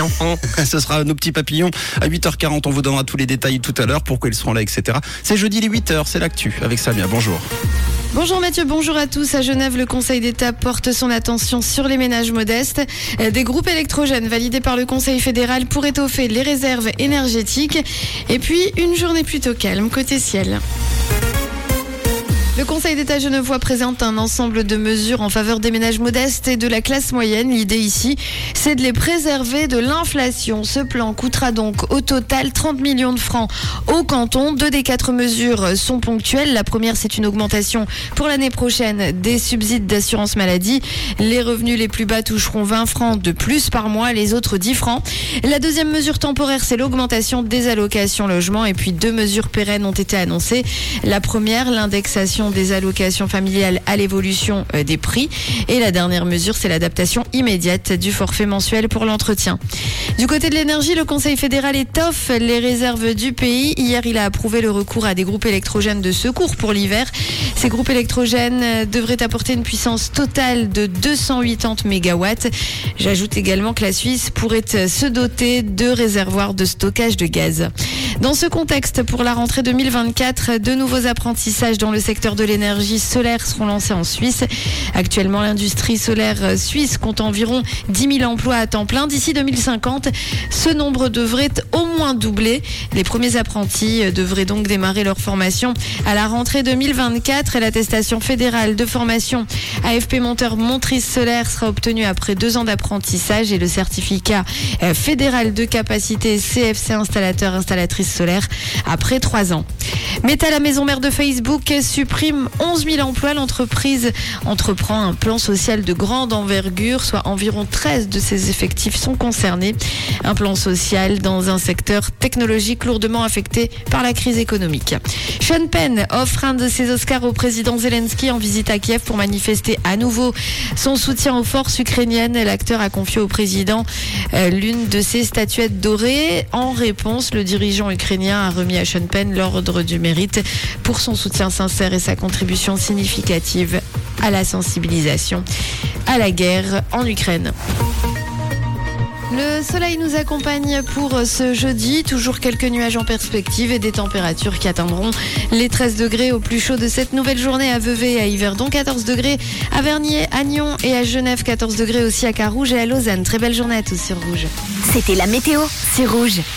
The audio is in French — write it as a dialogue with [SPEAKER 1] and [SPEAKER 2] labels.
[SPEAKER 1] enfant.
[SPEAKER 2] Ce sera nos petits papillons à 8h40. On vous donnera tous les détails tout à l'heure, pourquoi ils seront là, etc. C'est jeudi les 8h, c'est l'actu avec Samia. Bonjour.
[SPEAKER 3] Bonjour Mathieu, bonjour à tous. À Genève, le Conseil d'État porte son attention sur les ménages modestes. Euh, Des groupes électrogènes validés par le Conseil fédéral pour étoffer les réserves énergétiques. Et puis, une journée plutôt calme côté ciel. Le Conseil d'État genevois présente un ensemble de mesures en faveur des ménages modestes et de la classe moyenne. L'idée ici, c'est de les préserver de l'inflation. Ce plan coûtera donc au total 30 millions de francs au canton. Deux des quatre mesures sont ponctuelles. La première, c'est une augmentation pour l'année prochaine des subsides d'assurance maladie. Les revenus les plus bas toucheront 20 francs de plus par mois, les autres 10 francs. La deuxième mesure temporaire, c'est l'augmentation des allocations logement. Et puis deux mesures pérennes ont été annoncées. La première, l'indexation des allocations familiales à l'évolution euh, des prix. Et la dernière mesure, c'est l'adaptation immédiate du forfait mensuel pour l'entretien. Du côté de l'énergie, le Conseil fédéral étoffe les réserves du pays. Hier, il a approuvé le recours à des groupes électrogènes de secours pour l'hiver. Ces groupes électrogènes euh, devraient apporter une puissance totale de 280 mégawatts. J'ajoute également que la Suisse pourrait euh, se doter de réservoirs de stockage de gaz. Dans ce contexte, pour la rentrée 2024, de nouveaux apprentissages dans le secteur de l'énergie solaire seront lancés en Suisse. Actuellement, l'industrie solaire suisse compte environ 10 000 emplois à temps plein. D'ici 2050, ce nombre devrait au moins doubler. Les premiers apprentis devraient donc démarrer leur formation à la rentrée 2024 et l'attestation fédérale de formation AFP monteur montrice solaire sera obtenue après deux ans d'apprentissage et le certificat euh, fédéral de capacité CFC installateur installatrice solaire après trois ans. Meta, la maison mère de Facebook, supprime 11 000 emplois. L'entreprise entreprend un plan social de grande envergure, soit environ 13 de ses effectifs sont concernés. Un plan social dans un secteur technologique lourdement affecté par la crise économique. Sean Penn offre un de ses Oscars au président Zelensky en visite à Kiev pour manifester à nouveau son soutien aux forces ukrainiennes. L'acteur a confié au président euh, l'une de ses statuettes dorées. En réponse, le dirigeant ukrainien a remis à Sean Penn l'ordre du mérite pour son soutien sincère et sa contribution significative à la sensibilisation à la guerre en Ukraine. Le soleil nous accompagne pour ce jeudi. Toujours quelques nuages en perspective et des températures qui atteindront les 13 degrés au plus chaud de cette nouvelle journée à Vevey et à Yverdon. 14 degrés à Vernier, à Nyon et à Genève. 14 degrés aussi à Carouge et à Lausanne. Très belle journée à tous sur Rouge.
[SPEAKER 1] C'était la météo, c'est rouge.